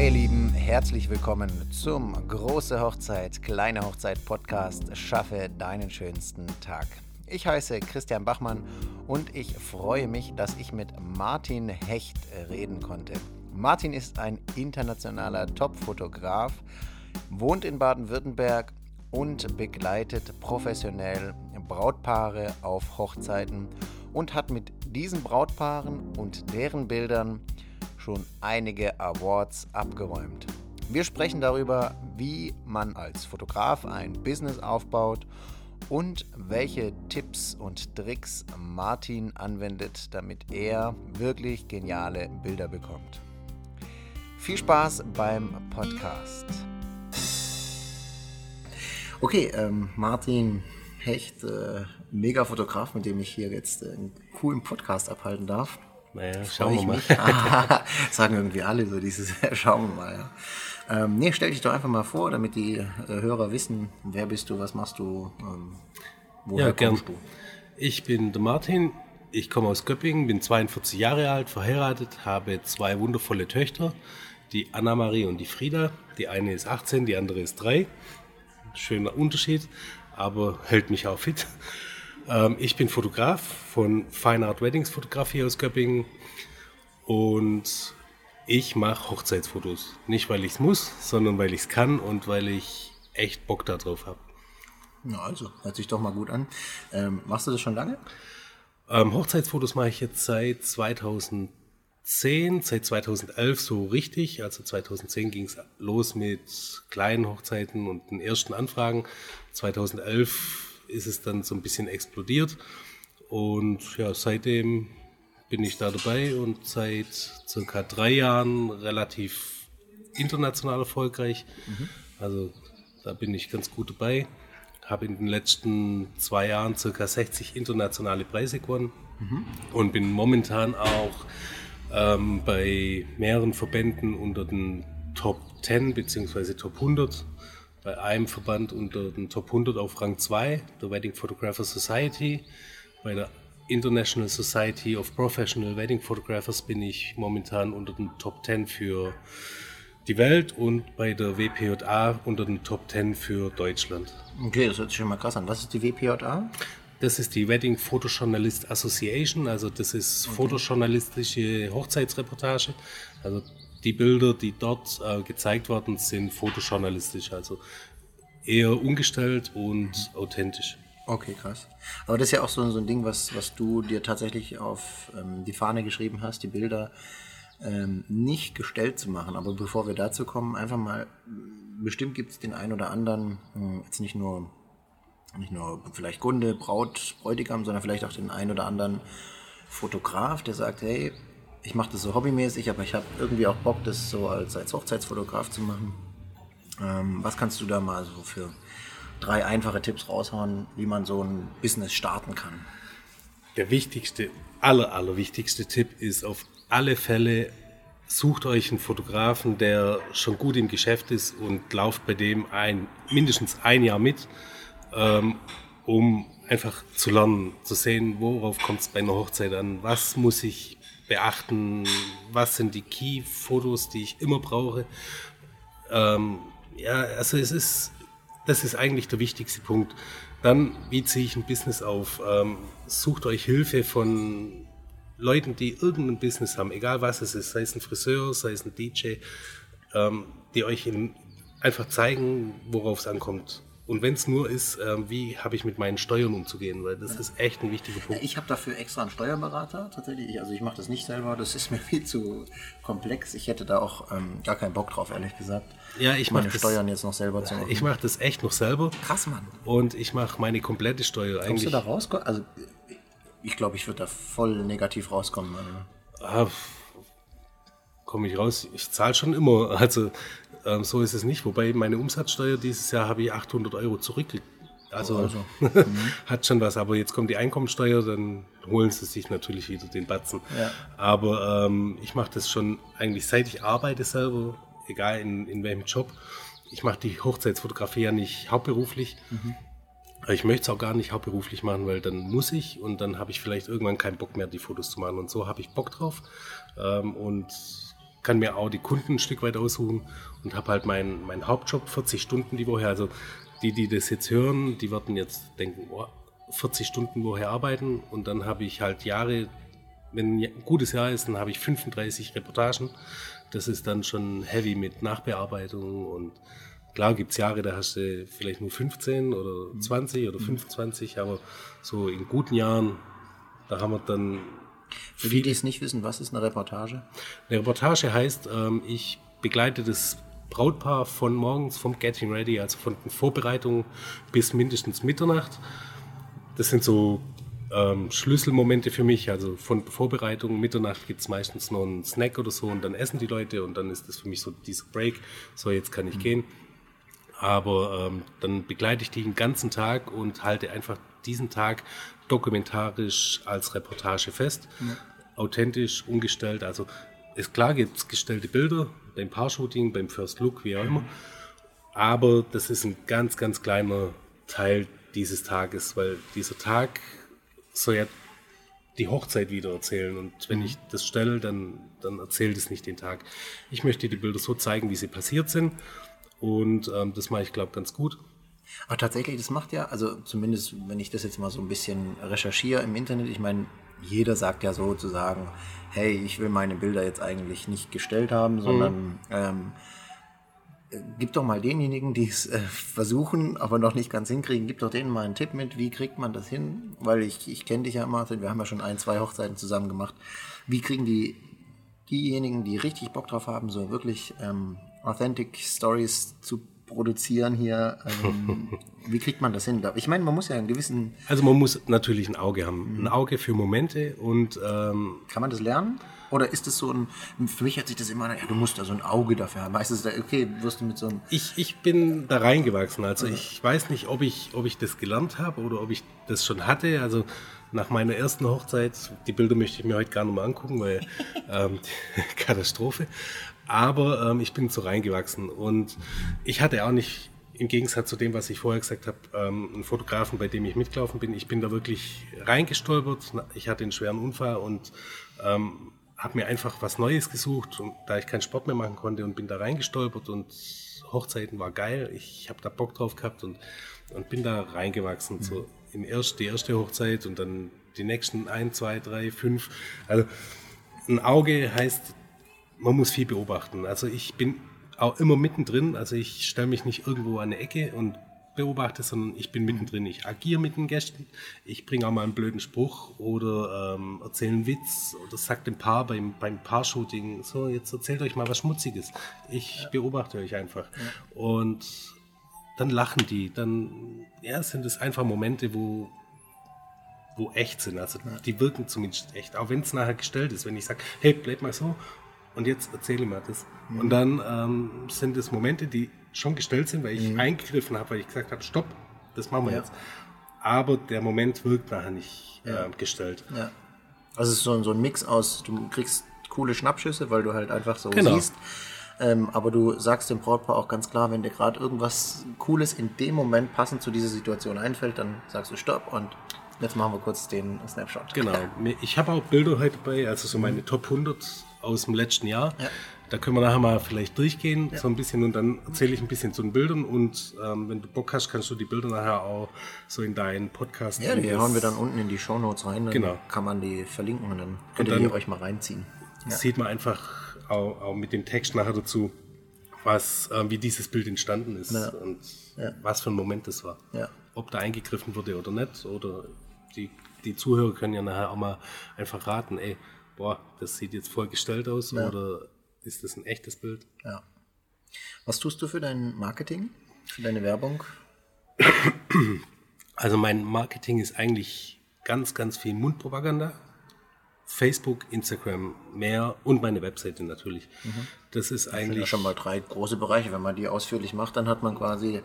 Hi ihr Lieben, herzlich willkommen zum Große Hochzeit, kleine Hochzeit Podcast Schaffe deinen schönsten Tag. Ich heiße Christian Bachmann und ich freue mich, dass ich mit Martin Hecht reden konnte. Martin ist ein internationaler Top-Fotograf, wohnt in Baden-Württemberg und begleitet professionell Brautpaare auf Hochzeiten und hat mit diesen Brautpaaren und deren Bildern schon einige Awards abgeräumt. Wir sprechen darüber, wie man als Fotograf ein Business aufbaut und welche Tipps und Tricks Martin anwendet, damit er wirklich geniale Bilder bekommt. Viel Spaß beim Podcast. Okay, ähm, Martin Hecht, äh, Mega-Fotograf, mit dem ich hier jetzt äh, einen coolen Podcast abhalten darf. Naja, schauen wir mal. Sagen irgendwie alle so dieses, schauen wir mal. Ja. Ähm, nee, stell dich doch einfach mal vor, damit die äh, Hörer wissen, wer bist du, was machst du, ähm, woher ja, kommst gern. du? Ich bin der Martin, ich komme aus Göppingen, bin 42 Jahre alt, verheiratet, habe zwei wundervolle Töchter, die Anna-Marie und die Frieda. Die eine ist 18, die andere ist 3. Schöner Unterschied, aber hält mich auch fit. Ähm, ich bin Fotograf von Fine Art Weddings Fotografie aus Göppingen und ich mache Hochzeitsfotos. Nicht, weil ich es muss, sondern weil ich es kann und weil ich echt Bock darauf habe. Na also, hört sich doch mal gut an. Ähm, machst du das schon lange? Ähm, Hochzeitsfotos mache ich jetzt seit 2010, seit 2011 so richtig. Also 2010 ging es los mit kleinen Hochzeiten und den ersten Anfragen. 2011 ist es dann so ein bisschen explodiert. Und ja, seitdem bin ich da dabei und seit circa drei Jahren relativ international erfolgreich. Mhm. Also da bin ich ganz gut dabei. Habe in den letzten zwei Jahren circa 60 internationale Preise gewonnen mhm. und bin momentan auch ähm, bei mehreren Verbänden unter den Top 10 bzw. Top 100 bei einem Verband unter den Top 100 auf Rang 2, der Wedding Photographer Society. Bei der International Society of Professional Wedding Photographers bin ich momentan unter den Top 10 für die Welt und bei der WPJA unter den Top 10 für Deutschland. Okay, das hört sich schon mal krass an. Was ist die WPJA? Das ist die Wedding Photojournalist Association, also das ist okay. fotojournalistische Hochzeitsreportage. Also die Bilder, die dort äh, gezeigt werden, sind fotojournalistisch, also eher ungestellt und authentisch. Okay, krass. Aber das ist ja auch so, so ein Ding, was, was du dir tatsächlich auf ähm, die Fahne geschrieben hast, die Bilder ähm, nicht gestellt zu machen. Aber bevor wir dazu kommen, einfach mal, bestimmt gibt es den einen oder anderen, äh, jetzt nicht nur, nicht nur vielleicht Kunde, Braut, Bräutigam, sondern vielleicht auch den einen oder anderen Fotograf, der sagt, hey, ich mache das so hobbymäßig, aber ich habe irgendwie auch Bock, das so als, als Hochzeitsfotograf zu machen. Ähm, was kannst du da mal so für drei einfache Tipps raushauen, wie man so ein Business starten kann? Der wichtigste, aller, aller wichtigste Tipp ist auf alle Fälle, sucht euch einen Fotografen, der schon gut im Geschäft ist und lauft bei dem ein, mindestens ein Jahr mit, ähm, um einfach zu lernen, zu sehen, worauf kommt es bei einer Hochzeit an, was muss ich beachten, was sind die Key-Fotos, die ich immer brauche. Ähm, ja, also es ist, das ist eigentlich der wichtigste Punkt. Dann, wie ziehe ich ein Business auf? Ähm, sucht euch Hilfe von Leuten, die irgendein Business haben, egal was es ist, sei es ein Friseur, sei es ein DJ, ähm, die euch in, einfach zeigen, worauf es ankommt. Und wenn es nur ist, äh, wie habe ich mit meinen Steuern umzugehen, weil das ja. ist echt ein wichtiger Punkt. Ich habe dafür extra einen Steuerberater tatsächlich. Also ich mache das nicht selber, das ist mir viel zu komplex. Ich hätte da auch ähm, gar keinen Bock drauf, ehrlich gesagt. Ja, ich das, Steuern jetzt noch selber zu machen. Ich mache das echt noch selber. Krass, Mann. Und ich mache meine komplette Steuer Kommst eigentlich. Kommst du da raus? Also ich glaube, ich würde da voll negativ rauskommen. Ah, komme ich raus. Ich zahle schon immer. Also ähm, so ist es nicht. Wobei meine Umsatzsteuer dieses Jahr habe ich 800 Euro zurückgekriegt. Also, also. Mhm. hat schon was. Aber jetzt kommt die Einkommensteuer, dann holen sie sich natürlich wieder den Batzen. Ja. Aber ähm, ich mache das schon eigentlich seit ich arbeite selber, egal in, in welchem Job. Ich mache die Hochzeitsfotografie ja nicht hauptberuflich. Mhm. Ich möchte es auch gar nicht hauptberuflich machen, weil dann muss ich und dann habe ich vielleicht irgendwann keinen Bock mehr, die Fotos zu machen. Und so habe ich Bock drauf. Ähm, und kann mir auch die Kunden ein Stück weit aussuchen und habe halt meinen mein Hauptjob 40 Stunden die Woche. Also die, die das jetzt hören, die werden jetzt denken, oh, 40 Stunden Woche arbeiten und dann habe ich halt Jahre, wenn ein gutes Jahr ist, dann habe ich 35 Reportagen. Das ist dann schon heavy mit Nachbearbeitung und klar gibt es Jahre, da hast du vielleicht nur 15 oder 20 oder 25, aber so in guten Jahren, da haben wir dann für die, die es nicht wissen, was ist eine Reportage? Eine Reportage heißt, ähm, ich begleite das Brautpaar von morgens vom Getting Ready, also von den Vorbereitungen bis mindestens Mitternacht. Das sind so ähm, Schlüsselmomente für mich. Also von Vorbereitung, Mitternacht gibt es meistens noch einen Snack oder so und dann essen die Leute und dann ist das für mich so dieser Break. So, jetzt kann ich mhm. gehen. Aber ähm, dann begleite ich die den ganzen Tag und halte einfach diesen Tag dokumentarisch als Reportage fest. Mhm. Authentisch, ungestellt. Also ist klar, gibt es gestellte Bilder beim Paar-Shooting, beim First Look, wie auch immer. Aber das ist ein ganz, ganz kleiner Teil dieses Tages, weil dieser Tag soll ja die Hochzeit wieder erzählen. Und wenn mhm. ich das stelle, dann, dann erzählt es nicht den Tag. Ich möchte die Bilder so zeigen, wie sie passiert sind. Und ähm, das mache ich, glaube ganz gut. Aber tatsächlich, das macht ja, also zumindest, wenn ich das jetzt mal so ein bisschen recherchiere im Internet, ich meine, jeder sagt ja sozusagen, hey, ich will meine Bilder jetzt eigentlich nicht gestellt haben, sondern mhm. ähm, gib doch mal denjenigen, die es äh, versuchen, aber noch nicht ganz hinkriegen, gib doch denen mal einen Tipp mit, wie kriegt man das hin? Weil ich, ich kenne dich ja, Martin, wir haben ja schon ein, zwei Hochzeiten zusammen gemacht. Wie kriegen die diejenigen, die richtig Bock drauf haben, so wirklich ähm, Authentic Stories zu produzieren hier. Ähm, wie kriegt man das hin? Ich meine, man muss ja einen gewissen. Also man muss natürlich ein Auge haben, ein Auge für Momente und ähm, kann man das lernen? Oder ist es so ein, für mich hat sich das immer, ja, du musst da so ein Auge dafür haben. Weißt du, okay, wirst du mit so einem. Ich, ich bin da reingewachsen. Also ja. ich weiß nicht, ob ich, ob ich das gelernt habe oder ob ich das schon hatte. Also nach meiner ersten Hochzeit, die Bilder möchte ich mir heute gar nicht mehr angucken, weil ähm, Katastrophe. Aber ähm, ich bin so reingewachsen und ich hatte auch nicht, im Gegensatz zu dem, was ich vorher gesagt habe, ähm, einen Fotografen, bei dem ich mitgelaufen bin. Ich bin da wirklich reingestolpert. Ich hatte einen schweren Unfall und ähm, habe mir einfach was Neues gesucht, und, da ich keinen Sport mehr machen konnte und bin da reingestolpert und Hochzeiten war geil. Ich habe da Bock drauf gehabt und, und bin da reingewachsen. Mhm. So im erst, die erste Hochzeit und dann die nächsten ein, zwei, drei, fünf. Also ein Auge heißt man muss viel beobachten. Also ich bin auch immer mittendrin. Also ich stelle mich nicht irgendwo an eine Ecke und beobachte, sondern ich bin mittendrin. Ich agiere mit den Gästen. Ich bringe auch mal einen blöden Spruch oder ähm, erzähle einen Witz oder sage dem Paar beim, beim Paar-Shooting, so, jetzt erzählt euch mal was Schmutziges. Ich ja. beobachte euch einfach. Ja. Und dann lachen die. Dann ja, sind es einfach Momente, wo, wo echt sind. Also die wirken zumindest echt. Auch wenn es nachher gestellt ist. Wenn ich sage, hey, bleib mal so und jetzt erzähle mir das. Mhm. Und dann ähm, sind es Momente, die schon gestellt sind, weil ich mhm. eingegriffen habe, weil ich gesagt habe, stopp, das machen wir ja. jetzt. Aber der Moment wirkt nachher nicht ja. äh, gestellt. Ja. Also es ist so, so ein Mix aus, du kriegst coole Schnappschüsse, weil du halt einfach so genau. siehst. Ähm, aber du sagst dem Brautpaar auch ganz klar, wenn dir gerade irgendwas Cooles in dem Moment passend zu dieser Situation einfällt, dann sagst du Stopp und jetzt machen wir kurz den Snapshot. Genau. Ich habe auch Bilder heute bei, also so meine Top 100 aus dem letzten Jahr. Ja. Da können wir nachher mal vielleicht durchgehen, ja. so ein bisschen und dann erzähle ich ein bisschen zu den Bildern und ähm, wenn du Bock hast, kannst du die Bilder nachher auch so in deinen Podcast. Ja, die hauen wir dann unten in die Show Notes rein, dann genau. kann man die verlinken und dann könnt und dann ihr euch mal reinziehen. Ja. Sieht man einfach auch, auch, mit dem Text nachher dazu, was, äh, wie dieses Bild entstanden ist ja. und was für ein Moment das war. Ob da eingegriffen wurde oder nicht oder die, die Zuhörer können ja nachher auch mal einfach raten, ey, boah, das sieht jetzt voll gestellt aus ja. oder ist das ein echtes Bild? Ja. Was tust du für dein Marketing, für deine Werbung? Also mein Marketing ist eigentlich ganz, ganz viel Mundpropaganda. Facebook, Instagram mehr und meine Webseite natürlich. Mhm. Das ist eigentlich. Das sind ja schon mal drei große Bereiche. Wenn man die ausführlich macht, dann hat man quasi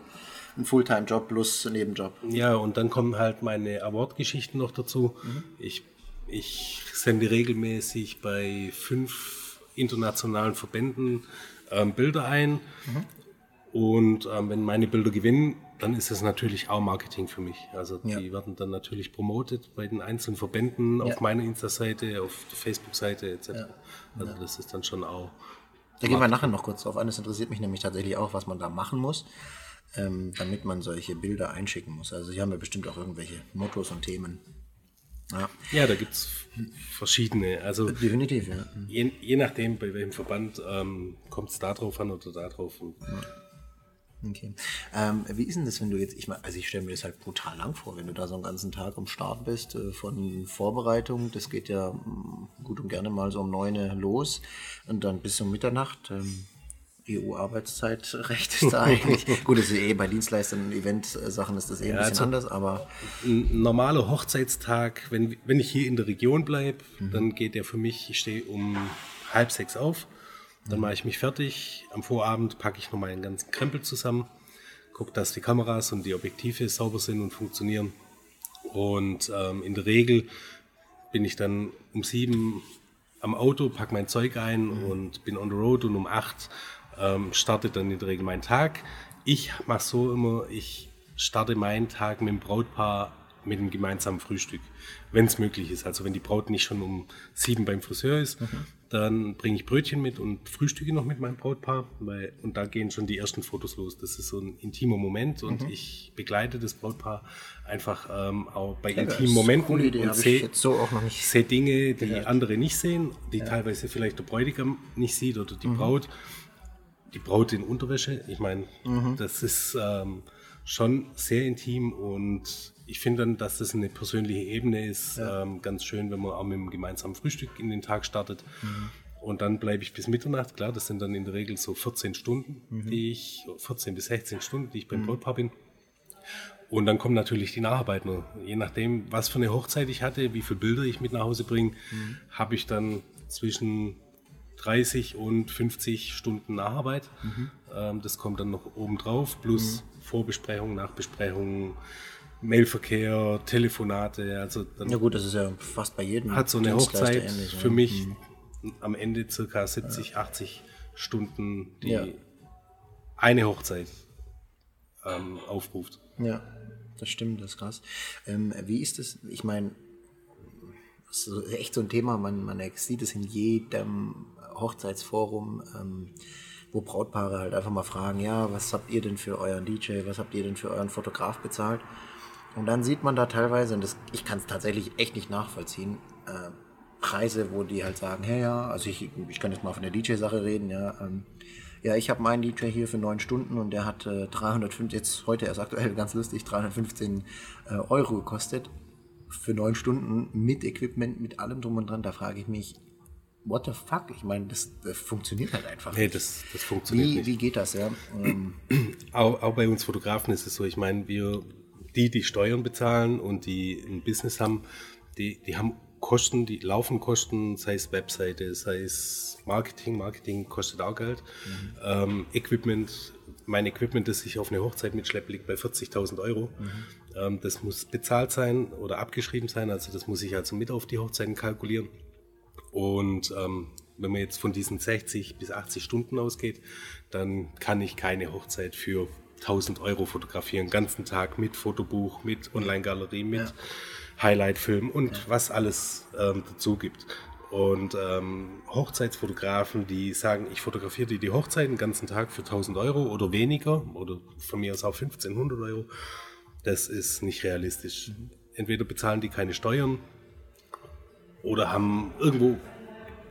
einen Fulltime-Job plus einen Nebenjob. Ja, und dann kommen halt meine Award-Geschichten noch dazu. Mhm. Ich ich sende regelmäßig bei fünf internationalen Verbänden ähm, Bilder ein. Mhm. Und ähm, wenn meine Bilder gewinnen, dann ist das natürlich auch Marketing für mich. Also die ja. werden dann natürlich promotet bei den einzelnen Verbänden ja. auf meiner Insta-Seite, auf der Facebook-Seite etc. Ja. Also das ist dann schon auch Da gehen wir nachher noch kurz drauf an. Das interessiert mich nämlich tatsächlich auch, was man da machen muss, ähm, damit man solche Bilder einschicken muss. Also Sie haben ja bestimmt auch irgendwelche Mottos und Themen. Ja, ja da gibt es verschiedene. Also Definitiv, ja. Je, je nachdem, bei welchem Verband ähm, kommt es da drauf an oder da drauf. Okay. Ähm, wie ist denn das, wenn du jetzt, ich meine, also ich stelle mir das halt brutal lang vor, wenn du da so einen ganzen Tag am Start bist, äh, von Vorbereitung, das geht ja mh, mm, gut und gerne mal so um neun los und dann bis um Mitternacht. Ähm, EU-Arbeitszeitrecht ist da eigentlich. Gut, das ist eh bei Dienstleistern und Event-Sachen ist das eh ein ja, bisschen also anders, aber. Ein normaler Hochzeitstag, wenn, wenn ich hier in der Region bleibe, mhm. dann geht der für mich, ich stehe um halb sechs auf dann mache ich mich fertig. Am Vorabend packe ich noch meinen ganzen Krempel zusammen, gucke, dass die Kameras und die Objektive sauber sind und funktionieren. Und ähm, in der Regel bin ich dann um sieben am Auto, packe mein Zeug ein mhm. und bin on the road und um acht ähm, startet dann in der Regel mein Tag. Ich mache so immer, ich starte meinen Tag mit dem Brautpaar mit einem gemeinsamen Frühstück, wenn es möglich ist. Also wenn die Braut nicht schon um sieben beim Friseur ist, mhm. dann bringe ich Brötchen mit und frühstücke noch mit meinem Brautpaar, weil, und da gehen schon die ersten Fotos los. Das ist so ein intimer Moment und mhm. ich begleite das Brautpaar einfach ähm, auch bei ja, intimen Momenten Idee, und sehe so seh Dinge, die gehört. andere nicht sehen, die ja. teilweise vielleicht der Bräutigam nicht sieht oder die mhm. Braut. Die Braut in Unterwäsche, ich meine, mhm. das ist ähm, schon sehr intim und ich finde dann, dass das eine persönliche Ebene ist. Ja. Ähm, ganz schön, wenn man auch mit einem gemeinsamen Frühstück in den Tag startet. Mhm. Und dann bleibe ich bis Mitternacht. Klar, das sind dann in der Regel so 14 Stunden, mhm. die ich, 14 bis 16 Stunden, die ich beim mhm. Brautpaar bin. Und dann kommen natürlich die Nacharbeiten. Je nachdem, was für eine Hochzeit ich hatte, wie viele Bilder ich mit nach Hause bringe, mhm. habe ich dann zwischen 30 und 50 Stunden Nacharbeit. Mhm. Ähm, das kommt dann noch oben drauf, plus mhm. Vorbesprechung, Nachbesprechung, Mailverkehr, Telefonate. Also dann ja gut, das ist ja fast bei jedem. Hat so eine Hochzeit ähnlich, für mich mhm. am Ende circa 70, ja. 80 Stunden, die ja. eine Hochzeit ähm, aufruft. Ja, das stimmt, das ist krass. Ähm, wie ist es? Ich meine, das ist echt so ein Thema, man, man sieht es in jedem Hochzeitsforum. Ähm, wo Brautpaare halt einfach mal fragen, ja, was habt ihr denn für euren DJ, was habt ihr denn für euren Fotograf bezahlt? Und dann sieht man da teilweise, und das, ich kann es tatsächlich echt nicht nachvollziehen, äh, Preise, wo die halt sagen, hey, ja, also ich, ich kann jetzt mal von der DJ-Sache reden, ja, ähm, ja, ich habe meinen DJ hier für neun Stunden und der hat äh, 305, jetzt heute erst aktuell ganz lustig, 315 äh, Euro gekostet für neun Stunden mit Equipment, mit allem drum und dran. Da frage ich mich, what the fuck? Ich meine, das, das, funktioniert halt einfach. Nee, das, das funktioniert wie, nicht. Wie geht das, ja? Ähm, auch, auch bei uns Fotografen ist es so, ich meine, wir die, die Steuern bezahlen und die ein Business haben, die, die haben Kosten, die laufen Kosten, sei es Webseite, sei es Marketing. Marketing kostet auch Geld. Mhm. Ähm, Equipment, mein Equipment, das ich auf eine Hochzeit mitschleppe, liegt bei 40.000 Euro. Mhm. Ähm, das muss bezahlt sein oder abgeschrieben sein, also das muss ich also mit auf die Hochzeiten kalkulieren. Und ähm, wenn man jetzt von diesen 60 bis 80 Stunden ausgeht, dann kann ich keine Hochzeit für 1000 Euro fotografieren, den ganzen Tag mit Fotobuch, mit Online-Galerie, mit ja. Highlight-Film und ja. was alles ähm, dazu gibt. Und ähm, Hochzeitsfotografen, die sagen, ich fotografiere dir die Hochzeit den ganzen Tag für 1000 Euro oder weniger oder von mir aus auch 1500 Euro, das ist nicht realistisch. Mhm. Entweder bezahlen die keine Steuern oder haben irgendwo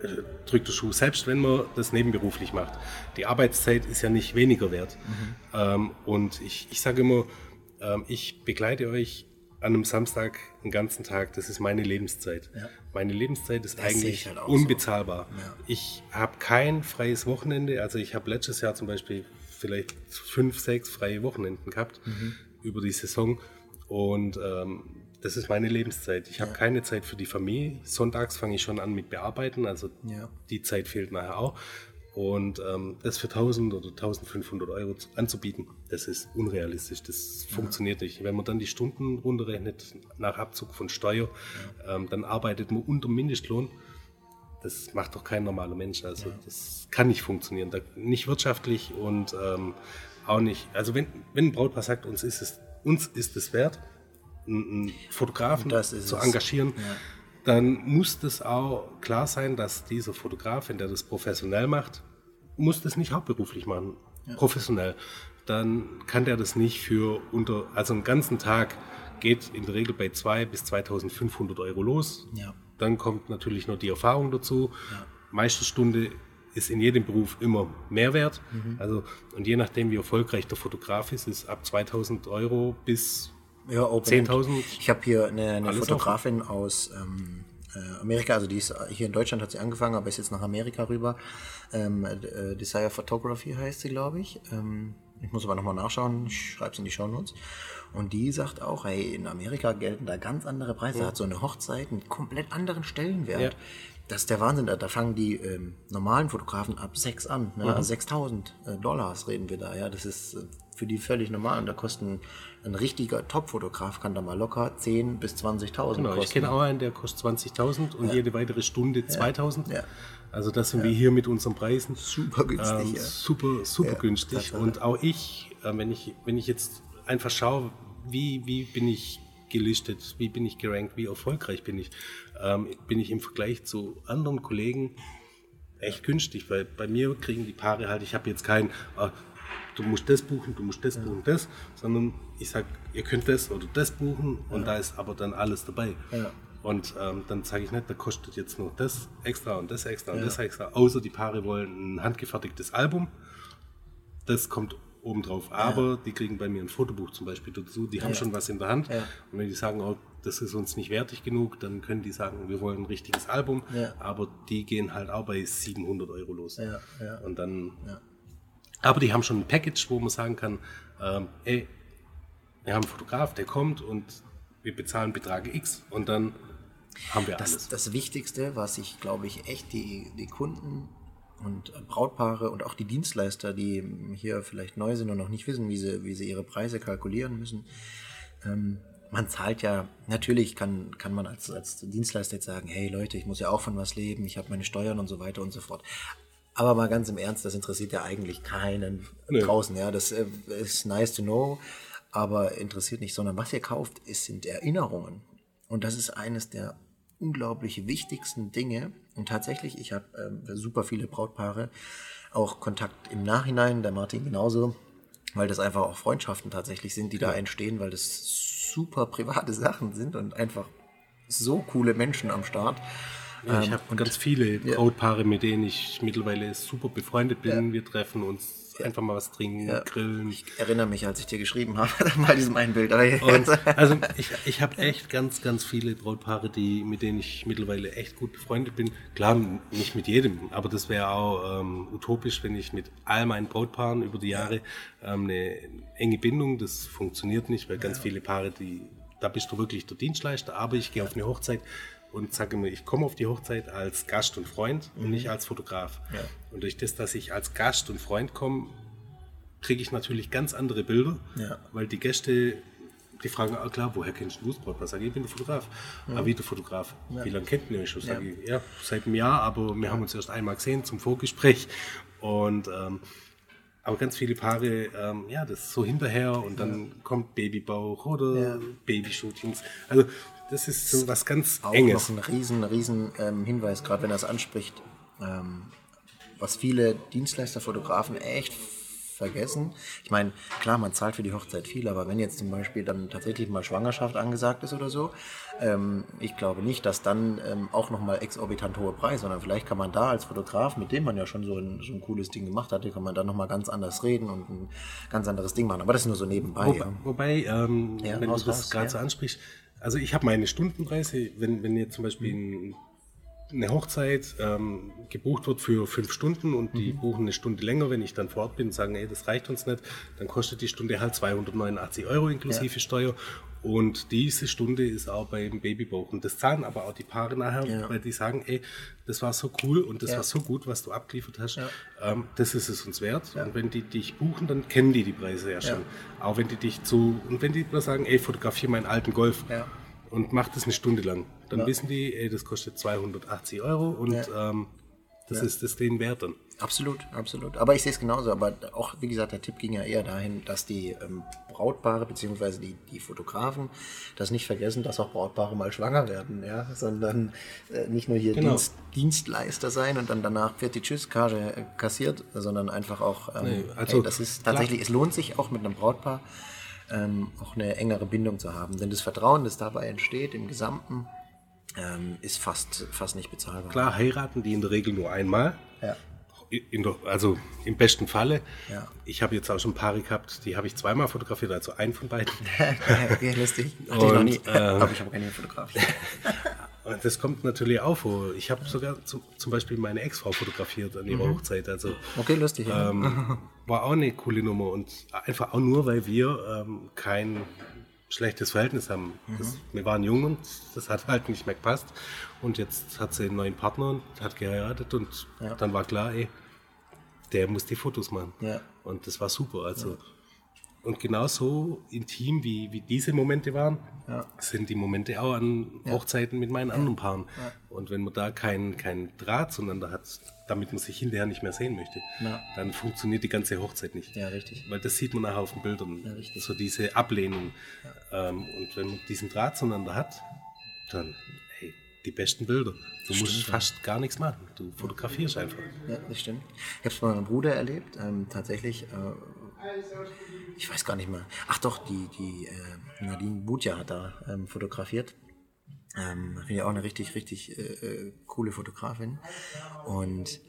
äh, drückt der Schuh, selbst wenn man das nebenberuflich macht. Die Arbeitszeit ist ja nicht weniger wert. Mhm. Ähm, und ich, ich sage immer, ähm, ich begleite euch an einem Samstag den ganzen Tag, das ist meine Lebenszeit. Ja. Meine Lebenszeit ist das eigentlich halt unbezahlbar. So. Ja. Ich habe kein freies Wochenende, also ich habe letztes Jahr zum Beispiel vielleicht fünf, sechs freie Wochenenden gehabt mhm. über die Saison und ähm, das ist meine Lebenszeit. Ich ja. habe keine Zeit für die Familie. Sonntags fange ich schon an mit Bearbeiten, also ja. die Zeit fehlt nachher auch. Und ähm, das für 1000 oder 1500 Euro anzubieten, das ist unrealistisch. Das ja. funktioniert nicht. Wenn man dann die Stunden runterrechnet nach Abzug von Steuer, ähm, dann arbeitet man unter Mindestlohn. Das macht doch kein normaler Mensch. Also das kann nicht funktionieren. Da, nicht wirtschaftlich und ähm, auch nicht. Also wenn, wenn ein Brautpaar sagt, uns ist es, uns ist es wert, einen Fotografen zu engagieren, ja. dann muss das auch klar sein, dass dieser Fotograf, wenn der das professionell macht, muss das nicht hauptberuflich machen, ja. professionell, dann kann der das nicht für unter, also einen ganzen Tag geht in der Regel bei 2 bis 2500 Euro los. Ja. Dann kommt natürlich noch die Erfahrung dazu. Ja. Meisterstunde ist in jedem Beruf immer Mehrwert. Mhm. Also, und je nachdem, wie erfolgreich der Fotograf ist, ist ab 2000 Euro bis ja, 10.000. Ich habe hier eine, eine Fotografin offen. aus ähm, äh, Amerika, also die ist hier in Deutschland hat sie angefangen, aber ist jetzt nach Amerika rüber. Ähm, äh, Desire Photography heißt sie, glaube ich. Ähm, ich muss aber nochmal nachschauen, ich schreibe es in die Show Notes. Und die sagt auch, hey, in Amerika gelten da ganz andere Preise. Ja. Hat so eine Hochzeit einen komplett anderen Stellenwert. Ja. Das ist der Wahnsinn. Da, fangen die ähm, normalen Fotografen ab 6 an. Ne? Mhm. Also 6000 äh, Dollars reden wir da. Ja, das ist äh, für die völlig normal. Und da kosten ein richtiger Top-Fotograf kann da mal locker 10.000 bis 20.000 genau, kosten. Ich kenne auch einen, der kostet 20.000 und ja. jede weitere Stunde 2.000. Ja. Also das sind wir hier mit unseren Preisen. Super günstig. Ähm, super, super günstig. Und auch ich, äh, wenn ich, wenn ich jetzt einfach schaue, wie, wie bin ich gelistet, wie bin ich gerankt, wie erfolgreich bin ich, ähm, bin ich im Vergleich zu anderen Kollegen echt günstig, weil bei mir kriegen die Paare halt, ich habe jetzt kein, äh, du musst das buchen, du musst das ja. buchen, das, sondern ich sage, ihr könnt das oder das buchen und ja. da ist aber dann alles dabei. Ja. Und ähm, dann sage ich nicht, da kostet jetzt nur das extra und das extra und das extra, außer die Paare wollen ein handgefertigtes Album. Das kommt obendrauf. Aber ja. die kriegen bei mir ein Fotobuch zum Beispiel dazu. Die haben ja. schon was in der Hand. Ja. Und wenn die sagen, oh, das ist uns nicht wertig genug, dann können die sagen, wir wollen ein richtiges Album. Aber die gehen halt auch bei 700 Euro los. Und dann. Aber die haben schon ein Package, wo man sagen kann, ähm, ey, wir haben einen Fotograf, der kommt und wir bezahlen Betrag X und dann haben wir das, alles. Das Wichtigste, was ich glaube ich echt die, die Kunden und Brautpaare und auch die Dienstleister, die hier vielleicht neu sind und noch nicht wissen, wie sie, wie sie ihre Preise kalkulieren müssen. Ähm, man zahlt ja, natürlich kann, kann man als, als Dienstleister jetzt sagen, hey Leute, ich muss ja auch von was leben, ich habe meine Steuern und so weiter und so fort. Aber mal ganz im Ernst, das interessiert ja eigentlich keinen nee. draußen. Ja, das äh, ist nice to know, aber interessiert nicht, sondern was ihr kauft, ist, sind Erinnerungen. Und das ist eines der unglaublich wichtigsten Dinge. Und tatsächlich, ich habe äh, super viele Brautpaare, auch Kontakt im Nachhinein, der Martin genauso, weil das einfach auch Freundschaften tatsächlich sind, die ja. da entstehen, weil das super private Sachen sind und einfach so coole Menschen am Start. Ja, ich ähm, habe ganz viele Brautpaare, mit denen ich mittlerweile super befreundet bin. Ja. Wir treffen uns einfach mal was trinken, ja. grillen. Ich erinnere mich, als ich dir geschrieben habe, mal diesem einen Bild. Und also ich, ich habe echt ganz, ganz viele Brautpaare, die, mit denen ich mittlerweile echt gut befreundet bin. Klar, nicht mit jedem, aber das wäre auch ähm, utopisch, wenn ich mit all meinen Brautpaaren über die Jahre ähm, eine enge Bindung, das funktioniert nicht, weil ganz viele Paare, die, da bist du wirklich der Dienstleister, aber ich gehe auf eine Hochzeit und sage mir, ich komme auf die Hochzeit als Gast und Freund mhm. und nicht als Fotograf. Ja. Und durch das, dass ich als Gast und Freund komme, kriege ich natürlich ganz andere Bilder, ja. weil die Gäste, die fragen, ah, klar, woher kennst du Fußball? Sag ich, ich bin der Fotograf. Ja. Ah, wie der Fotograf? Ja. Wie lange kennt ihr mich schon? Sag ich, ja, seit einem Jahr, aber wir haben uns erst einmal gesehen zum Vorgespräch und ähm, aber ganz viele Paare, ähm, ja, das ist so hinterher und dann kommt Babybauch oder. Babyshootings. Also das ist so was ganz auch Enges. noch ein riesen, riesen ähm, Hinweis, gerade wenn er es anspricht, ähm, was viele Dienstleister, Fotografen echt vergessen. Ich meine, klar, man zahlt für die Hochzeit viel, aber wenn jetzt zum Beispiel dann tatsächlich mal Schwangerschaft angesagt ist oder so, ähm, ich glaube nicht, dass dann ähm, auch nochmal exorbitant hohe Preise, sondern vielleicht kann man da als Fotograf, mit dem man ja schon so ein, so ein cooles Ding gemacht hatte, kann man da nochmal ganz anders reden und ein ganz anderes Ding machen. Aber das ist nur so nebenbei. Wobei, ja. wobei ähm, ja, wenn du das gerade so ansprichst, also ich habe meine Stundenpreise, wenn, wenn jetzt zum Beispiel ein eine Hochzeit ähm, gebucht wird für fünf Stunden und die mhm. buchen eine Stunde länger, wenn ich dann vor Ort bin und sagen, ey, das reicht uns nicht, dann kostet die Stunde halt 289 Euro inklusive ja. Steuer. Und diese Stunde ist auch beim Babybauch. Und das zahlen aber auch die Paare nachher, ja. weil die sagen, ey, das war so cool und das ja. war so gut, was du abgeliefert hast. Ähm, das ist es uns wert. Und wenn die dich buchen, dann kennen die die Preise ja schon. Auch wenn die dich zu, und wenn die sagen, ey, fotografiere meinen alten Golf und mach das eine Stunde lang dann ja. wissen die, ey, das kostet 280 Euro und ja. ähm, Das ist das den wert dann. Absolut, absolut. Aber ich sehe es genauso. Aber auch, wie gesagt, der Tipp ging ja eher dahin, dass die ähm, Brautpaare bzw. Die, die Fotografen das nicht vergessen, dass auch Brautpaare mal schwanger werden, ja, sondern äh, nicht nur hier Genau. Dienst, Dienstleister sein und dann danach wird die Tschüss-Karte äh, kassiert, sondern einfach auch, ähm, Nee, also hey, das ist klar. tatsächlich, es lohnt sich auch mit einem Brautpaar ähm, auch eine engere Bindung zu haben. Denn das Vertrauen, das dabei entsteht im Gesamten, ähm, ist fast, fast nicht bezahlbar. Klar heiraten die in der Regel nur einmal. Ja. In der, also im besten Falle. Ja. Ich habe jetzt auch schon Paare gehabt, die habe ich zweimal fotografiert, also einen von beiden. ja, lustig. Hatte ich noch nie. ähm, Aber ich habe keine Fotografie. Und das kommt natürlich auch vor. Ich habe sogar zum, zum Beispiel meine Ex-Frau fotografiert an ihrer Hochzeit. Also Okay, lustig. Ähm, war auch eine coole Nummer und einfach auch nur, weil wir ähm, kein schlechtes Verhältnis haben. Das, wir waren jung und das hat halt nicht mehr gepasst. Und jetzt hat sie einen neuen Partner und hat geheiratet und Ja. dann war klar, ey, der muss die Fotos machen. Ja. Und das war super. Also und genauso intim wie, wie diese Momente waren, Ja. sind die Momente auch an Hochzeiten mit meinen anderen Paaren. Und wenn man da keinen kein Draht zueinander hat, damit man sich hinterher nicht mehr sehen möchte, Ja. dann funktioniert die ganze Hochzeit nicht. Ja, richtig. Weil das sieht man nachher auf den Bildern. Ja, richtig. so diese Ablehnung. Ähm, und wenn man diesen Draht zueinander hat, dann, hey, die besten Bilder. Du musst fast gar nichts machen. Du fotografierst einfach. Ja, das stimmt. Ich habe es bei meinem Bruder erlebt. Ähm, tatsächlich, äh, ich weiß gar nicht mehr. Ach doch, die, die äh, Nadine Butja hat da ähm, fotografiert. Ähm, Finde ich auch eine richtig, richtig äh, äh, coole Fotografin. Und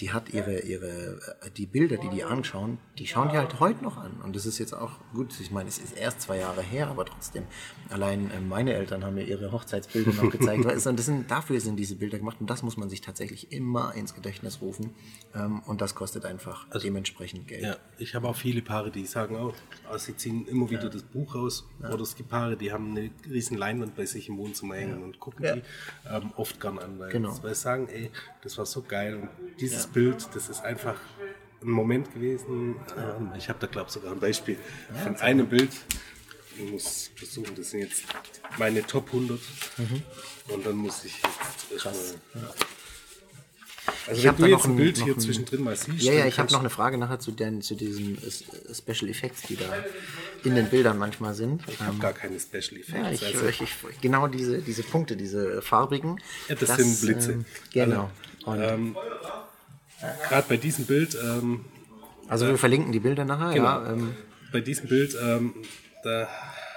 die hat ihre, ihre, äh, die Bilder, die die anschauen, die schauen die halt heute noch an. Und das ist jetzt auch gut, ich meine, es ist erst zwei Jahre her, aber trotzdem, allein äh, meine Eltern haben mir ihre Hochzeitsbilder noch gezeigt. und das sind, dafür sind diese Bilder gemacht und das muss man sich tatsächlich immer ins Gedächtnis rufen. Ähm, und das kostet einfach dementsprechend Geld. Ja, ich habe auch viele Paare, die sagen auch, ah, sie ziehen immer wieder das Buch raus. Oder es gibt Paare, die haben eine riesen Leinwand bei sich im Wohnzimmer hängen und gucken Ja. die ähm, oft gern an, weil, Genau. weil sie sagen, ey, das war so geil und dieses Bild, das ist einfach ein Moment gewesen. Ähm, ich habe da glaube ich sogar ein Beispiel von einem Bild. Ich muss versuchen, das sind jetzt meine Top 100 Mhm. und dann muss ich jetzt erstmal... Also Ich wenn du jetzt noch ein Bild hier ein- zwischendrin mal siehst, Ja, ja, ich habe noch eine Frage nachher zu, den, zu diesen Special Effects, die da in den Bildern manchmal sind. Ich habe gar keine Special Effects. Ja, ich, also, ich, ich, genau diese, diese Punkte, diese farbigen. Ja, das sind Blitze. ähm, genau. Und, ähm, Gerade bei diesem Bild, ähm, also wir verlinken die Bilder nachher, genau, ja. Ähm, bei diesem Bild, ähm, da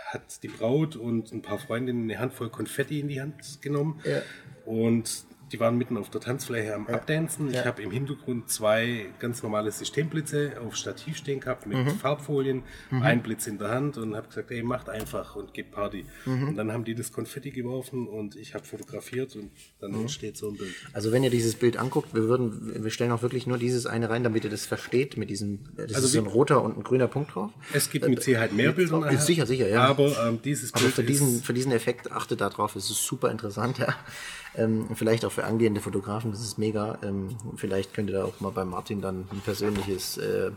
hat die Braut und ein paar Freundinnen eine Handvoll Konfetti in die Hand genommen Ja. und die waren mitten auf der Tanzfläche am Abdancen. Ich Ja. habe im Hintergrund zwei ganz normale Systemblitze auf Stativ stehen gehabt mit Mhm. Farbfolien, ein Blitz in der Hand und habe gesagt, ey, macht einfach und geht Party. Mhm. Und dann haben die das Konfetti geworfen und ich habe fotografiert und dann Mhm. entsteht so ein Bild. also wenn ihr dieses Bild anguckt, wir würden, wir stellen auch wirklich nur dieses eine rein, damit ihr das versteht, mit diesem, das Also ist so ein roter und ein grüner Punkt drauf. Es gibt mit Sicherheit mehr Bilder. nachher, sicher, sicher, ja. Aber ähm, dieses Aber Bild für diesen, für diesen Effekt achtet da drauf, es ist super interessant, ja. Ähm, vielleicht auch für angehende Fotografen, das ist mega. Ähm, vielleicht könnt ihr da auch mal bei Martin dann ein persönliches äh,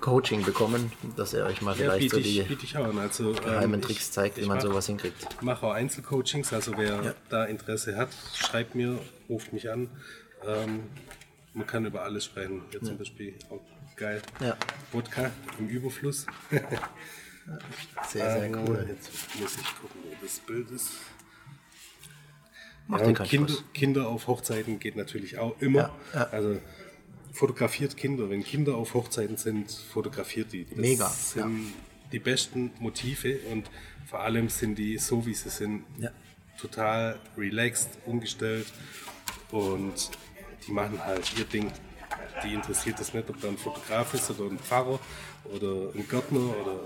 Coaching bekommen, dass er euch mal ja, vielleicht so ich, die ich. Also, ähm, geheimen ich- Tricks zeigt, wie ich man mach- sowas hinkriegt. mache auch Einzelcoachings, also wer da Interesse hat, schreibt mir, ruft mich an. Ähm, man kann über alles sprechen. Hier zum Beispiel auch geil. Ja. Wodka im Überfluss. Sehr, sehr Ähm, cool. Jetzt muss ich gucken, wo das Bild ist. Macht Ja, keinen Kinder, Spaß. Kinder auf Hochzeiten geht natürlich auch immer. Ja. Also fotografiert Kinder. Wenn Kinder auf Hochzeiten sind, fotografiert die. Das Mega, sind die besten Motive und vor allem sind die so, wie sie sind, total relaxed, umgestellt und die machen halt ihr Ding. Die interessiert es nicht, ob da ein Fotograf ist oder ein Pfarrer oder ein Gärtner oder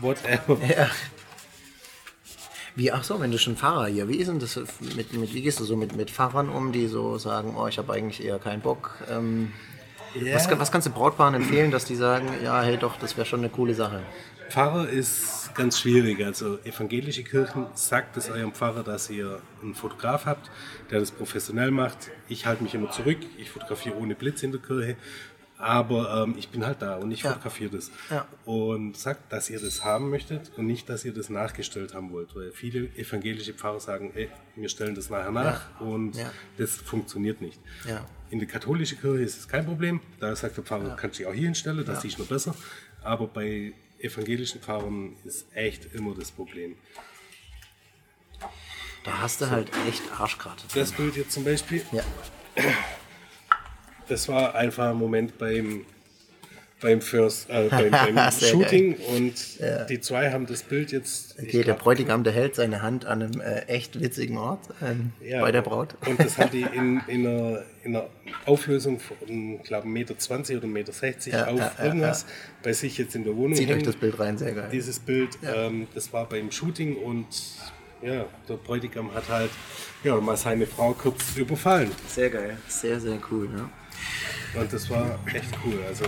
whatever. Ja. Wie, ach so, wenn du schon Fahrer hier, wie ist denn das mit, mit wie gehst du so mit, mit Fahrern um, die so sagen, oh, ich habe eigentlich eher keinen Bock? Ähm, was, was kannst du Brautpaaren empfehlen, dass die sagen, ja, hey doch, das wäre schon eine coole Sache? Pfarrer ist ganz schwierig. Also evangelische Kirchen sagt es eurem Pfarrer, dass ihr einen Fotograf habt, der das professionell macht. Ich halte mich immer zurück. Ich fotografiere ohne Blitz in der Kirche. Aber ähm, ich bin halt da und ich Ja. fotografiere das. Ja. Und sagt, dass ihr das haben möchtet und nicht, dass ihr das nachgestellt haben wollt. Weil viele evangelische Pfarrer sagen, ey, wir stellen das nachher nach und Ja. das funktioniert nicht. Ja. In der katholischen Kirche ist es kein Problem. Da sagt der Pfarrer, kannst du dich auch hier hinstellen, das ist noch besser. Aber bei evangelischen Pfarrern ist echt immer das Problem. Da hast du halt echt Arschgrad. Das Bild jetzt zum Beispiel, Ja. Das war einfach ein Moment beim, beim, First, äh, beim, beim Shooting und die zwei haben das Bild jetzt. Okay, der glaub, Bräutigam, der hält seine Hand an einem äh, echt witzigen Ort ähm, ja, bei der Braut. Und das haben die in, in, einer, in einer Auflösung von, glaube 1,20 Meter oder 1,60 Meter Ja, auf ja, ja, irgendwas bei sich jetzt in der Wohnung. Zieht euch hängen. das Bild rein, sehr geil. Dieses Bild, ähm, das war beim Shooting und ja, der Bräutigam hat halt ja, mal seine Frau kurz überfallen. Sehr geil. Sehr, sehr cool. Ja. Und das war echt cool. Also,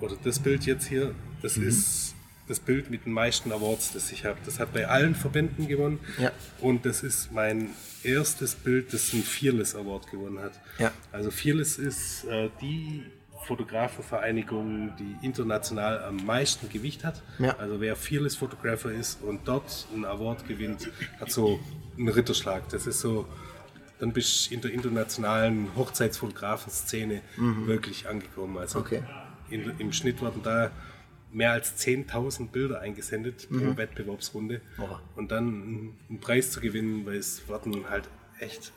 oder das Bild jetzt hier, das Mhm. ist das Bild mit den meisten Awards, das ich habe. Das hat bei allen Verbänden gewonnen. Ja. Und das ist mein erstes Bild, das einen Fearless Award gewonnen hat. Ja. Also Fearless ist äh, die Fotografenvereinigung, die international am meisten Gewicht hat. Ja. Also wer Fearless Photographer ist und dort einen Award gewinnt, hat so einen Ritterschlag. Das ist so, dann bist du in der internationalen Hochzeitsfotografen-Szene wirklich angekommen. Also Mhm. Okay. in, im Schnitt wurden da mehr als 10.000 Bilder eingesendet pro Wettbewerbsrunde. Mhm. Oha. Und dann einen- Preis zu gewinnen, weil es wurden halt echt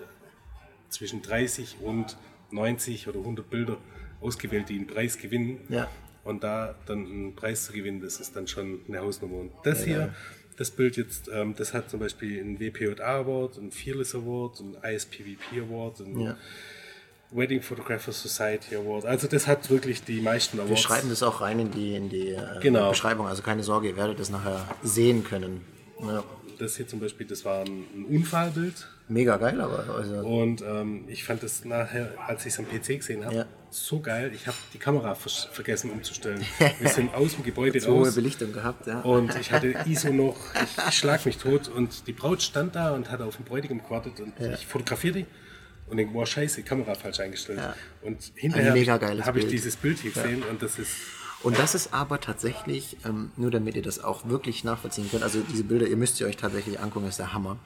zwischen 30 und 90 oder 100 Bilder ausgewählt, die einen Preis gewinnen. Ja. Und da dann einen Preis zu gewinnen, das ist dann schon eine Hausnummer. Und das hier, das Bild jetzt, ähm, das hat zum Beispiel einen WPJA Award, einen Fearless Award, einen ISPVP Award, einen Ja. Wedding Photographer Society Award. Also das hat wirklich die meisten Awards. Wir schreiben das auch rein in die, in die äh, Genau. Beschreibung, also keine Sorge, ihr werdet das nachher sehen können. Ja. Das hier zum Beispiel, das war ein, ein Unfallbild. Mega geil, aber also, Und ähm, ich fand das nachher, als ich es am PC gesehen habe, Ja. So geil. Ich habe die Kamera vers vergessen umzustellen. Wir sind aus dem Gebäude so hohe raus. Belichtung gehabt, ja. Und ich hatte ISO noch, ich, ich schlag mich tot und die Braut stand da und hat auf den Bräutigam gewartet und ich fotografiere die und denke, boah, scheiße, Kamera falsch eingestellt. Ja. Und hinterher habe hab ich dieses Bild hier gesehen und das ist, Und das ist aber tatsächlich, ähm, nur damit ihr das auch wirklich nachvollziehen könnt, also diese Bilder, ihr müsst sie euch tatsächlich angucken, ist der Hammer.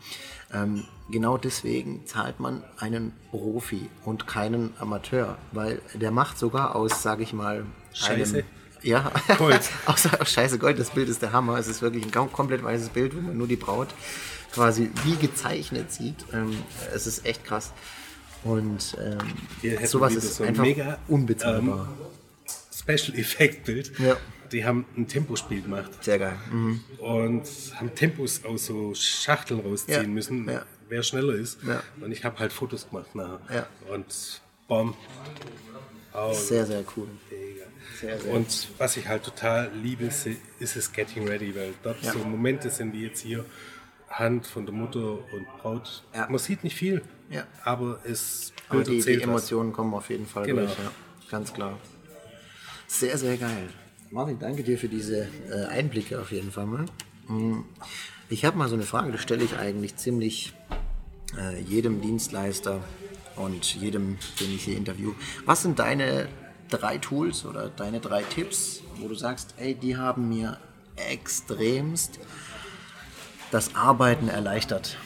Ähm, genau deswegen zahlt man einen Profi und keinen Amateur, weil der macht sogar aus, sage ich mal, Scheiße. einem, ja, Gold. außer aus Scheiße Gold, das Bild ist der Hammer. Es ist wirklich ein kom- komplett weißes Bild, wo man nur die Braut quasi wie gezeichnet sieht. Ähm, es ist echt krass. Und ähm, sowas ist so ein einfach mega, unbezahlbar. Special Effect Bild. Ja. Die haben ein Tempospiel gemacht. Sehr geil. Mhm. und haben Tempos aus so Schachteln rausziehen Ja, müssen, ja. wer schneller ist. Ja. Und ich habe halt Fotos gemacht nachher. Ja. Und bom. Oh, Sehr, sehr cool. Sehr, sehr Und was ich halt total liebe, ist, ist es Getting Ready, weil dort so Momente sind wie jetzt hier, Hand von der Mutter und Braut. Man sieht nicht viel, aber es Aber die, die erzählt was. Emotionen kommen auf jeden Fall Genau. durch. Ganz klar. Sehr, sehr geil. Martin, danke dir für diese äh, Einblicke auf jeden Fall mal. Mm, Ich habe mal so eine Frage, die stelle ich eigentlich ziemlich äh, jedem Dienstleister und jedem, den ich hier interview. Was sind deine drei Tools oder deine drei Tipps, wo du sagst, ey, die haben mir extremst das Arbeiten erleichtert?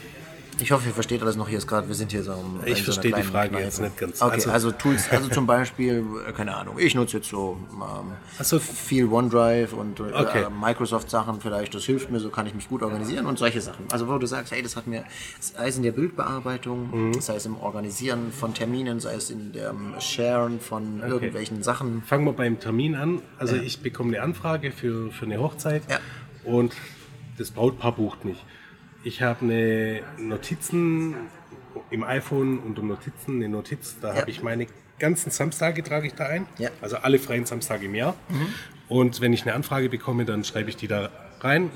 Ich hoffe, ihr versteht alles noch. Hier ist gerade, wir sind hier so. um- Ich so verstehe die Frage Kneipe. jetzt nicht ganz. Okay, also, Also- Tools, also zum Beispiel, äh, keine Ahnung, ich nutze jetzt so ähm, Ach so. viel OneDrive und äh, Okay. Microsoft-Sachen vielleicht, das hilft mir, so kann ich mich gut organisieren und solche Sachen. Also wo du sagst, hey, das hat mir, sei es in der Bildbearbeitung, Mhm. sei es im Organisieren von Terminen, sei es in dem Sharen von irgendwelchen Sachen. Fangen wir beim Termin an. Also ich bekomme eine Anfrage für, für eine Hochzeit Ja. und das Brautpaar bucht mich. Ich habe eine Notizen im iPhone unter Notizen, eine Notiz, da Ja. habe ich meine ganzen Samstage trage ich da ein. Ja. Also alle freien Samstage im Jahr. Und wenn ich eine Anfrage bekomme, dann schreibe ich die da rein.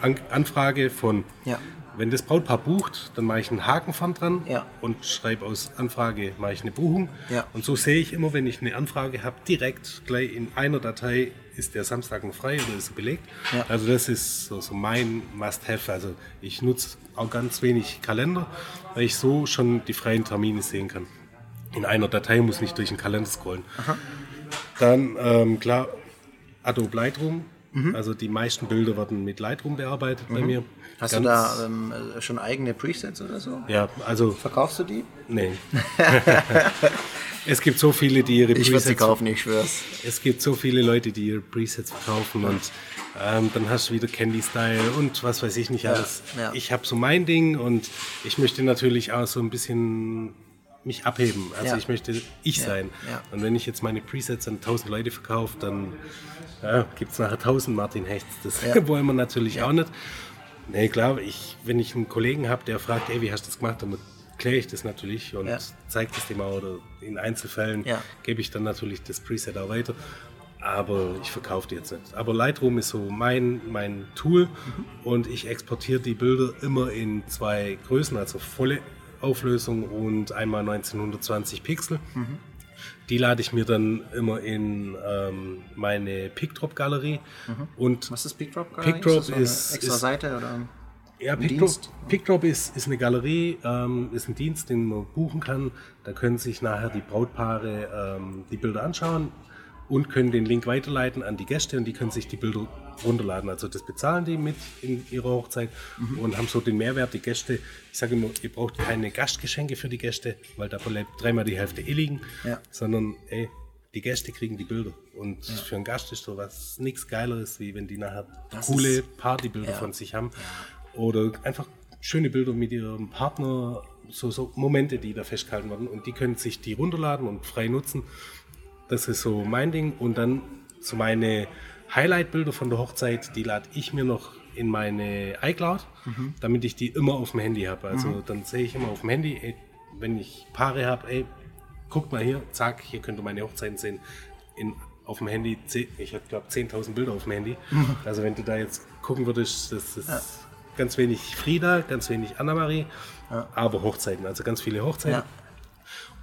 An Anfrage von Mhm. Ja. wenn das Brautpaar bucht, dann mache ich einen Haken vorn dran Ja. und schreibe aus Anfrage mache ich eine Buchung. Und so sehe ich immer, wenn ich eine Anfrage habe, direkt gleich in einer Datei, ist der Samstag noch frei oder ist er belegt. Ja. Also das ist so, so mein Must-Have. Also ich nutze auch ganz wenig Kalender, weil ich so schon die freien Termine sehen kann. in einer Datei, muss nicht durch den Kalender scrollen. Aha. Dann, ähm, klar, Adobe Lightroom. Mhm. Also die meisten Bilder werden mit Lightroom bearbeitet mhm. bei mir. Hast Ganz, du da ähm, schon eigene Presets oder so? Ja, also. Verkaufst du die? Nee. es gibt so viele, die ihre Presets. Ich würde sie kaufen, ich schwör's. Es gibt so viele Leute, die ihre Presets verkaufen und ähm, dann hast du wieder Candy Style und was weiß ich nicht alles. Ja, ja. Ich habe so mein Ding und ich möchte natürlich auch so ein bisschen mich abheben. Also ja. ich möchte ich sein. Und wenn ich jetzt meine Presets an 1000 Leute verkaufe, dann ja, gibt es nachher 1000 Martin Hechts. Das wollen wir natürlich auch nicht. Nee, klar, ich, wenn ich einen Kollegen habe, der fragt, ey, wie hast du das gemacht, dann kläre ich das natürlich und ja. zeige das dem auch. Oder in Einzelfällen ja. gebe ich dann natürlich das Preset auch weiter. Aber ich verkaufe die jetzt nicht. Aber Lightroom ist so mein, mein Tool mhm. und ich exportiere die Bilder immer in zwei Größen, also volle Auflösung und einmal 1920 Pixel. Mhm. Die lade ich mir dann immer in ähm, meine PickDrop-Galerie. Mhm. Und Was ist PickDrop-Galerie? PickDrop ist, so ist extra ist, Seite oder? Ja, PickDrop, PickDrop ist, ist eine Galerie, ähm, ist ein Dienst, den man buchen kann. Da können sich nachher die Brautpaare ähm, die Bilder anschauen und können den Link weiterleiten an die Gäste und die können sich die Bilder runterladen. Also das bezahlen die mit in ihrer Hochzeit mhm. und haben so den Mehrwert. Die Gäste, ich sage immer, ihr braucht keine Gastgeschenke für die Gäste, weil da bleibt dreimal die Hälfte eh liegen, ja. sondern ey, die Gäste kriegen die Bilder. Und ja. für einen Gast ist so was nichts Geileres, wie wenn die nachher das coole Partybilder ja. von sich haben. Oder einfach schöne Bilder mit ihrem Partner, so, so Momente, die da festgehalten werden. Und die können sich die runterladen und frei nutzen. Das ist so mein Ding. Und dann so meine Highlight-Bilder von der Hochzeit, die lade ich mir noch in meine iCloud, mhm. damit ich die immer auf dem Handy habe. Also mhm. dann sehe ich immer auf dem Handy, ey, wenn ich Paare habe, ey, guck mal hier, zack, hier könnt ihr meine Hochzeiten sehen. In, auf dem Handy, ich habe glaube 10.000 Bilder auf dem Handy. Mhm. Also wenn du da jetzt gucken würdest, das ist ja. ganz wenig Frieda, ganz wenig Annemarie, ja. aber Hochzeiten, also ganz viele Hochzeiten. Ja.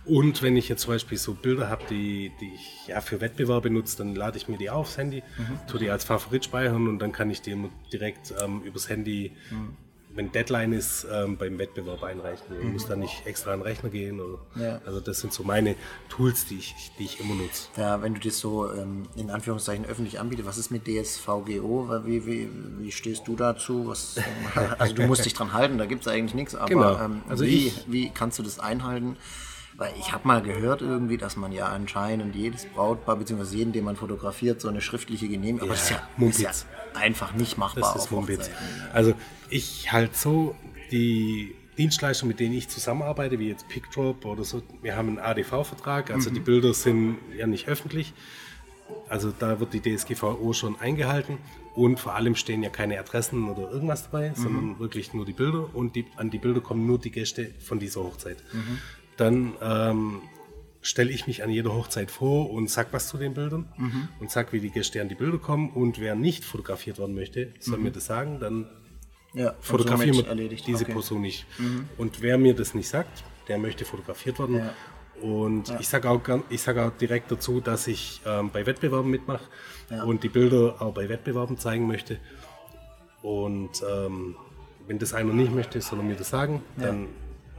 Und wenn ich jetzt zum Beispiel so Bilder habe, die, die ich ja für Wettbewerbe nutze, dann lade ich mir die aufs Handy, mhm. tue die als Favorit speichern und dann kann ich die direkt ähm, übers Handy, mhm. wenn Deadline ist, ähm, beim Wettbewerb einreichen. Ich mhm. muss dann nicht extra an den Rechner gehen. Oder, ja. Also das sind so meine Tools, die ich, die ich immer nutze. Ja, wenn du das so ähm, in Anführungszeichen öffentlich anbietest, was ist mit DSVGO? Wie, wie, wie stehst du dazu? Was, also du musst dich dran halten, da gibt es eigentlich nichts, aber genau. Ähm, also wie, ich, wie kannst du das einhalten? Weil ich habe mal gehört irgendwie, dass man ja anscheinend jedes Brautpaar, beziehungsweise jeden, den man fotografiert, so eine schriftliche Genehmigung, aber ja, das ist ja, ist ja einfach nicht machbar. Das ist Mumpitz. Also ich halt so die Dienstleister, mit denen ich zusammenarbeite, wie jetzt PickDrop oder so, wir haben einen ADV-Vertrag, also mhm. die Bilder sind ja nicht öffentlich. Also da wird die DSGVO schon eingehalten und vor allem stehen ja keine Adressen oder irgendwas dabei, mhm. sondern wirklich nur die Bilder und die, an die Bilder kommen nur die Gäste von dieser Hochzeit. Mhm dann ähm, stelle ich mich an jeder Hochzeit vor und sag was zu den Bildern mhm. und sag, wie die Gäste an die Bilder kommen und wer nicht fotografiert werden möchte, soll mhm. mir das sagen, dann ja, fotografieren wir erledigt. diese okay. Person nicht. Mhm. Und wer mir das nicht sagt, der möchte fotografiert werden. Ja. Und ja. ich sage auch, sag auch direkt dazu, dass ich ähm, bei Wettbewerben mitmache ja. und die Bilder auch bei Wettbewerben zeigen möchte. Und ähm, wenn das einer nicht möchte, soll er mir das sagen. Dann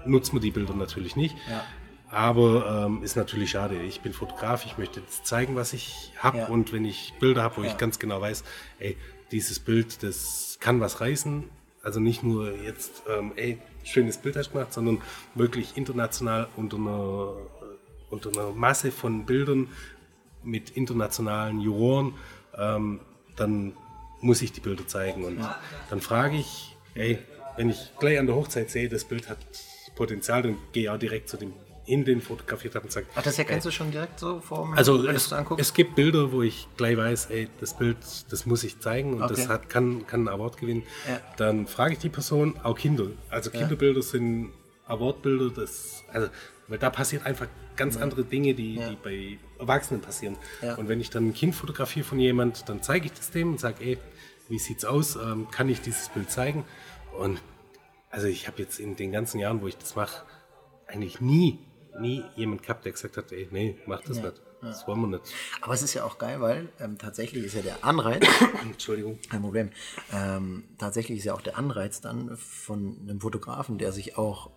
nutzt man die Bilder natürlich nicht. Ja. Aber ähm, ist natürlich schade. Ich bin Fotograf, ich möchte jetzt zeigen, was ich habe. Ja. Und wenn ich Bilder habe, wo ja. ich ganz genau weiß, ey, dieses Bild, das kann was reißen. Also nicht nur jetzt, ähm, ey, schönes Bild hast du gemacht, sondern wirklich international unter einer, äh, unter einer Masse von Bildern mit internationalen Juroren, ähm, dann muss ich die Bilder zeigen. Und dann frage ich, ey, wenn ich gleich an der Hochzeit sehe, das Bild hat Potenzial, dann gehe ich auch direkt zu dem in den fotografiert habe und sage. Ach, das erkennst äh, du schon direkt so vor Also es, es, gibt Bilder, wo ich gleich weiß, ey, das Bild, das muss ich zeigen und okay. das hat, kann, kann einen Award gewinnen. Ja. Dann frage ich die Person, auch Kinder. Also Kinderbilder ja. sind Awardbilder, das, also, weil da passiert einfach ganz ja. andere Dinge, die, die bei Erwachsenen passieren. Und wenn ich dann ein Kind fotografiere von jemand, dann zeige ich das dem und sage, ey, wie sieht's aus? Ähm, kann ich dieses Bild zeigen? Und also ich habe jetzt in den ganzen Jahren, wo ich das mache, eigentlich nie, nie jemand gehabt, der gesagt hat, ey, nee, mach das ja, nicht. Das wollen wir nicht. Aber es ist ja auch geil, weil ähm, tatsächlich ist ja der Anreiz. Entschuldigung. Kein Problem. Ähm, tatsächlich ist ja auch der Anreiz dann von einem Fotografen, der sich auch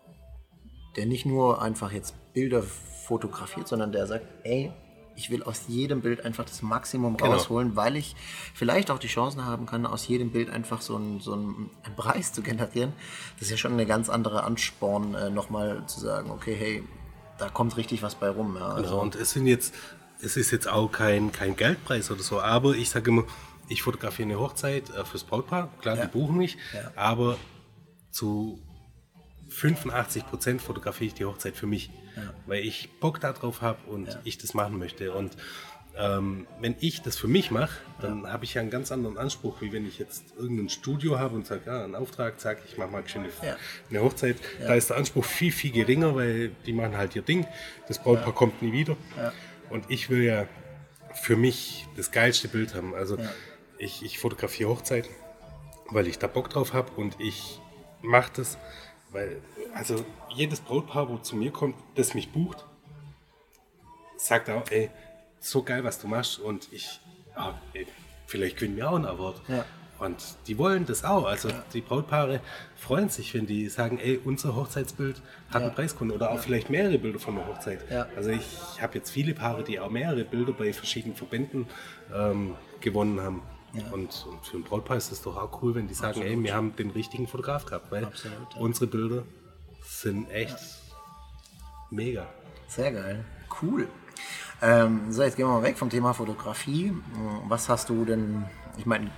der nicht nur einfach jetzt Bilder fotografiert, sondern der sagt, ey, ich will aus jedem Bild einfach das Maximum Genau. rausholen, weil ich vielleicht auch die Chancen haben kann, aus jedem Bild einfach so einen, so einen Preis zu generieren. Das ist ja schon eine ganz andere Ansporn, äh, nochmal zu sagen, okay, hey, da kommt richtig was bei rum. Ja. Also, Genau, und es sind jetzt, es ist jetzt auch kein, kein Geldpreis oder so, aber ich sage immer, ich fotografiere eine Hochzeit äh, fürs Brautpaar, klar, Ja. die buchen mich, Ja. aber zu 85 Prozent fotografiere ich die Hochzeit für mich, weil ich Bock darauf habe und Ja. ich das machen möchte. Und ähm, wenn ich das für mich mache, dann habe ich ja einen ganz anderen Anspruch, wie wenn ich jetzt irgendein Studio habe und sage, ja, einen Auftrag, sage ich mache mal eine, Ja. eine Hochzeit. Da ist der Anspruch viel, viel geringer, weil die machen halt ihr Ding. Das Brautpaar kommt nie wieder. Und ich will ja für mich das geilste Bild haben. Also ich, ich fotografiere Hochzeiten, weil ich da Bock drauf habe und ich mache das, weil also jedes Brautpaar, wo zu mir kommt, das mich bucht, sagt auch, ey, so geil, was du machst und ich, ah, ey, vielleicht gewinnen wir auch ein Award. Ja. Und die wollen das auch. Also die Brautpaare freuen sich, wenn die sagen, ey, unser Hochzeitsbild hat Ja. einen Preiskunde oder auch vielleicht mehrere Bilder von der Hochzeit. Ja. Also ich habe jetzt viele Paare, die auch mehrere Bilder bei verschiedenen Verbänden ähm, gewonnen haben. Und, und für ein Brautpaar ist es doch auch cool, wenn die sagen, ey, wir haben den richtigen Fotograf gehabt, weil Absolut, ja. unsere Bilder sind echt mega. Sehr geil. Cool. Ähm, so, jetzt gehen wir mal weg vom Thema Fotografie. Was hast du denn, ich meine,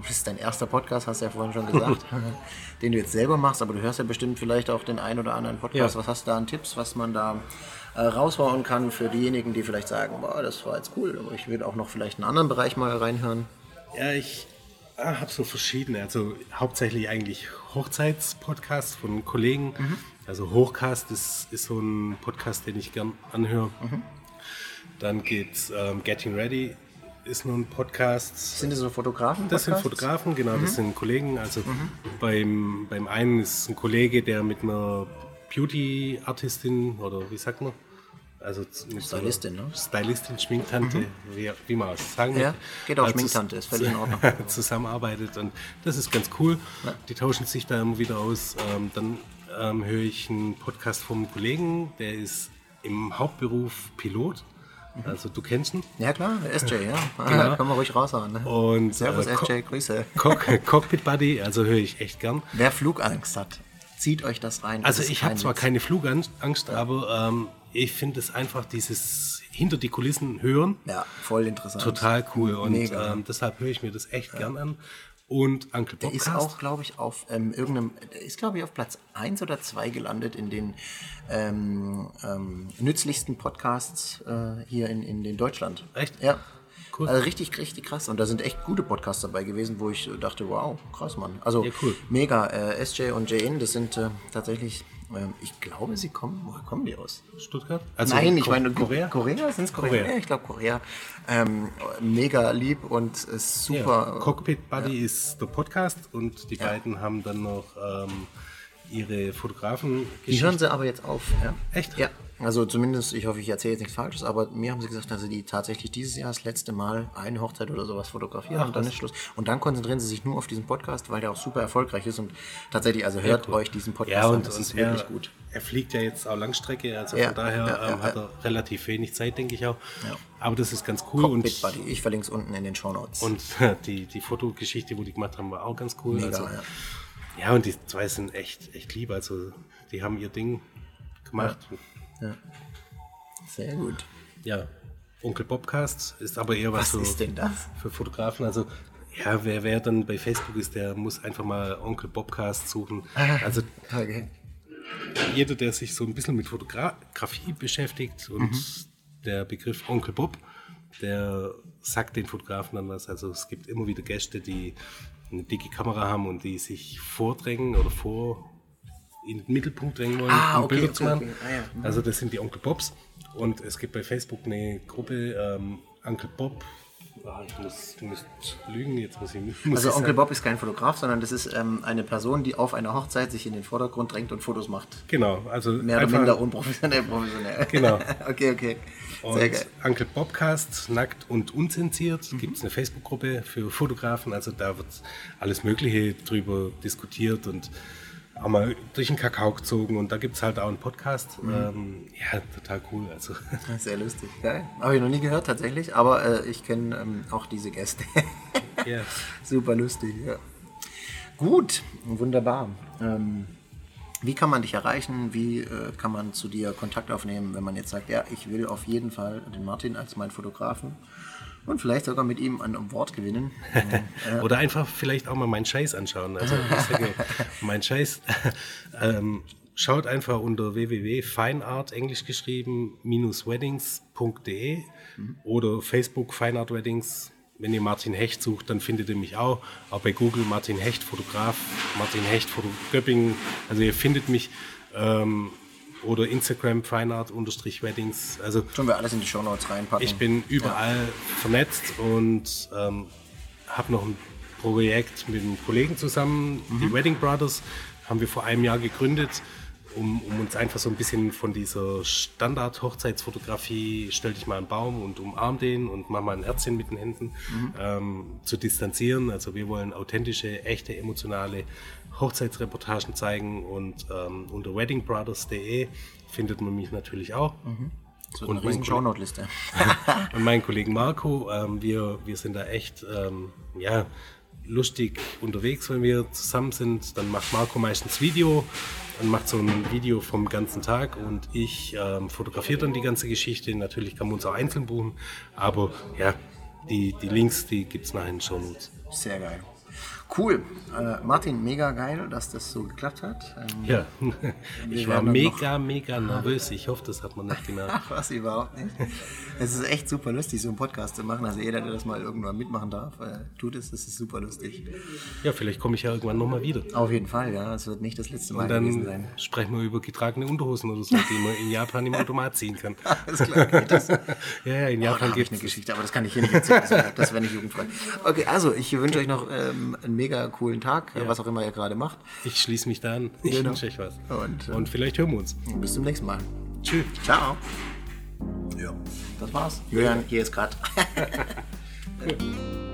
das ist dein erster Podcast, hast du ja vorhin schon gesagt, den du jetzt selber machst, aber du hörst ja bestimmt vielleicht auch den einen oder anderen Podcast. Ja. Was hast du da an Tipps, was man da äh, raushauen kann für diejenigen, die vielleicht sagen, boah, das war jetzt cool, aber ich will auch noch vielleicht einen anderen Bereich mal reinhören. Ja, ich ah, habe so verschiedene, also hauptsächlich eigentlich Hochzeitspodcasts von Kollegen. Also Hochcast ist, ist so ein Podcast, den ich gern anhöre. Dann geht's ähm, Getting Ready, ist nur ein Podcast. Sind das so Fotografen? Das sind Fotografen, genau, das sind Kollegen. Also beim, beim einen ist ein Kollege, der mit einer Beauty-Artistin oder wie sagt man? Also Stylistin, ne? Stylistin, Schminktante, wie, wie man es sagen Ja, geht auch Äh, Schminktante, ist völlig in Ordnung. zusammenarbeitet und das ist ganz cool. Die tauschen sich da immer wieder aus. Ähm, dann ähm, höre ich einen Podcast vom Kollegen, der ist im Hauptberuf Pilot. Also du kennst ihn. Ja klar, SJ, ja. Genau. Kann man ruhig raushauen. Ne? Und Servus äh, SJ, Grüße. Cock Cockpit Buddy, also höre ich echt gern. Wer Flugangst hat, zieht euch das rein. Das Also ich habe zwar keine Flugangst, aber ähm, ich finde es einfach dieses hinter die Kulissen hören Ja, voll interessant. total cool und ähm, deshalb höre ich mir das echt gern an. Und Uncle Der Podcast. ist auch, glaube ich, auf ähm, irgendeinem, der ist, glaube ich, auf Platz 1 oder 2 gelandet in den ähm, ähm, nützlichsten Podcasts äh, hier in, in, in Deutschland. Echt? Ja. Cool. Also richtig, richtig krass. Und da sind echt gute Podcasts dabei gewesen, wo ich dachte, wow, krass, Mann. Also Ja, cool. mega. Äh, SJ und JN, das sind äh, tatsächlich, ich glaube, sie kommen, woher kommen die aus? Stuttgart? Also Nein, ich Ko- meine Korea. Korea sind es Korea? Korea. Ja, ich glaube Korea. Ähm, mega lieb und ist super. Ja, Cockpit Buddy ist der Podcast und die beiden haben dann noch ähm, ihre Fotografen. Die hören sie aber jetzt auf. Ja. Echt? Ja. Also zumindest, ich hoffe, ich erzähle jetzt nichts Falsches, aber mir haben sie gesagt, dass sie die tatsächlich dieses Jahr das letzte Mal eine Hochzeit oder sowas fotografieren Ach, und dann was. ist Schluss. Und dann konzentrieren sie sich nur auf diesen Podcast, weil der auch super erfolgreich ist und tatsächlich, also hört euch diesen Podcast Ja, an, und, das und ist er, wirklich gut. er fliegt ja jetzt auch Langstrecke, also Ja, von daher ja, ähm, hat er relativ wenig Zeit, denke ich auch. Aber das ist ganz cool. Cockpit und Buddy, ich verlinke es unten in den Show Notes. und die, die Fotogeschichte, wo die gemacht haben, war auch ganz cool. Mega, also, ja. ja, und die zwei sind echt, echt lieb. Also die haben ihr Ding gemacht. Sehr gut. Ja, Onkel Bobcast ist aber eher was, Was so ist denn das? für Fotografen. Also ja, wer, wer dann bei Facebook ist, der muss einfach mal Onkel Bobcast suchen. Also Okay. jeder, der sich so ein bisschen mit Fotografie beschäftigt und der Begriff Onkel Bob, der sagt den Fotografen dann was. Also es gibt immer wieder Gäste, die eine dicke Kamera haben und die sich vordrängen oder vor in den Mittelpunkt drängen wollen, Ah, um okay, Bilder okay, zu machen. okay. Ah, ja. Mhm. Also das sind die Onkel Bobs. Und es gibt bei Facebook eine Gruppe ähm, Onkel Bob. Ah, ich muss, du musst lügen, jetzt muss ich muss Also ich Onkel. Bob ist kein Fotograf, sondern das ist ähm, eine Person, die auf einer Hochzeit sich in den Vordergrund drängt und Fotos macht. Genau, also Mehr oder minder unprofessionell, professionell. Genau. okay, okay. Sehr Und geil. Mhm. Uncle Bobcast, nackt und unzensiert, gibt es eine Facebook-Gruppe für Fotografen. Also da wird alles Mögliche drüber diskutiert und auch mal durch den Kakao gezogen und da gibt es halt auch einen Podcast. Mhm. Ähm, ja, total cool. Also. Sehr lustig, geil. Habe ich noch nie gehört tatsächlich, aber äh, ich kenne ähm, auch diese Gäste. ja. Super lustig, ja. Gut, wunderbar. Ähm, wie kann man dich erreichen? Wie äh, kann man zu dir Kontakt aufnehmen, wenn man jetzt sagt, ja, ich will auf jeden Fall den Martin als meinen Fotografen und vielleicht sogar mit ihm ein Award gewinnen. Oder einfach vielleicht auch mal meinen Scheiß anschauen. Also mein Scheiß. ähm, schaut einfach unter www.fineart, englisch geschrieben, minus weddings.de mhm. oder Facebook Fineart Weddings. Wenn ihr Martin Hecht sucht, dann findet ihr mich auch. Auch bei Google Martin Hecht, Fotograf, Martin Hecht, Foto Göppingen. Also ihr findet mich. Ähm, oder Instagram Fineart-Weddings. Also Tun wir alles in die Show Notes reinpacken. Ich bin überall ja. vernetzt und ähm, habe noch ein Projekt mit einem Kollegen zusammen, mhm. die Wedding Brothers, haben wir vor einem Jahr gegründet, um, um uns einfach so ein bisschen von dieser Standard-Hochzeitsfotografie, stell dich mal einen Baum und umarm den und mach mal ein Herzchen mit den Händen, mhm. ähm, zu distanzieren. Also wir wollen authentische, echte, emotionale Hochzeitsreportagen zeigen und ähm, unter weddingbrothers.de findet man mich natürlich auch. Mhm. So und eine Shownote-Liste. und meinen Kollegen Marco, ähm, wir, wir sind da echt ähm, ja, lustig unterwegs, wenn wir zusammen sind. Dann macht Marco meistens Video und macht so ein Video vom ganzen Tag und ich ähm, fotografiere dann die ganze Geschichte. Natürlich kann man uns auch einzeln buchen, aber ja, die, die Links, die gibt es nachher in den Show Notes. Sehr geil. Cool. Äh, Martin, mega geil, dass das so geklappt hat. Ähm, ja, ich war mega, mega nervös. Ich hoffe, das hat man nicht gemerkt. Was überhaupt nicht. Es ist echt super lustig, so einen Podcast zu machen. Also jeder, der das mal irgendwann mitmachen darf, äh, tut es. Das ist super lustig. Ja, vielleicht komme ich ja irgendwann nochmal wieder. Auf jeden Fall, ja. Es wird nicht das letzte Mal Und dann gewesen sein. sprechen wir über getragene Unterhosen oder so, die man in Japan im Automat ziehen kann. Alles klar, geht das? ja, ja, in Japan oh, gibt es eine Geschichte, aber das kann ich hier nicht erzählen. Das wäre nicht jugendfrei. Okay, also ich wünsche euch noch ähm, einen mega coolen Tag, ja. was auch immer ihr gerade macht. Ich schließe mich da an. Ich genau. wünsche euch was. Und, äh, Und vielleicht hören wir uns. Bis zum nächsten Mal. Tschüss. Ciao. Ja, das war's. Julian, hier ist gerade.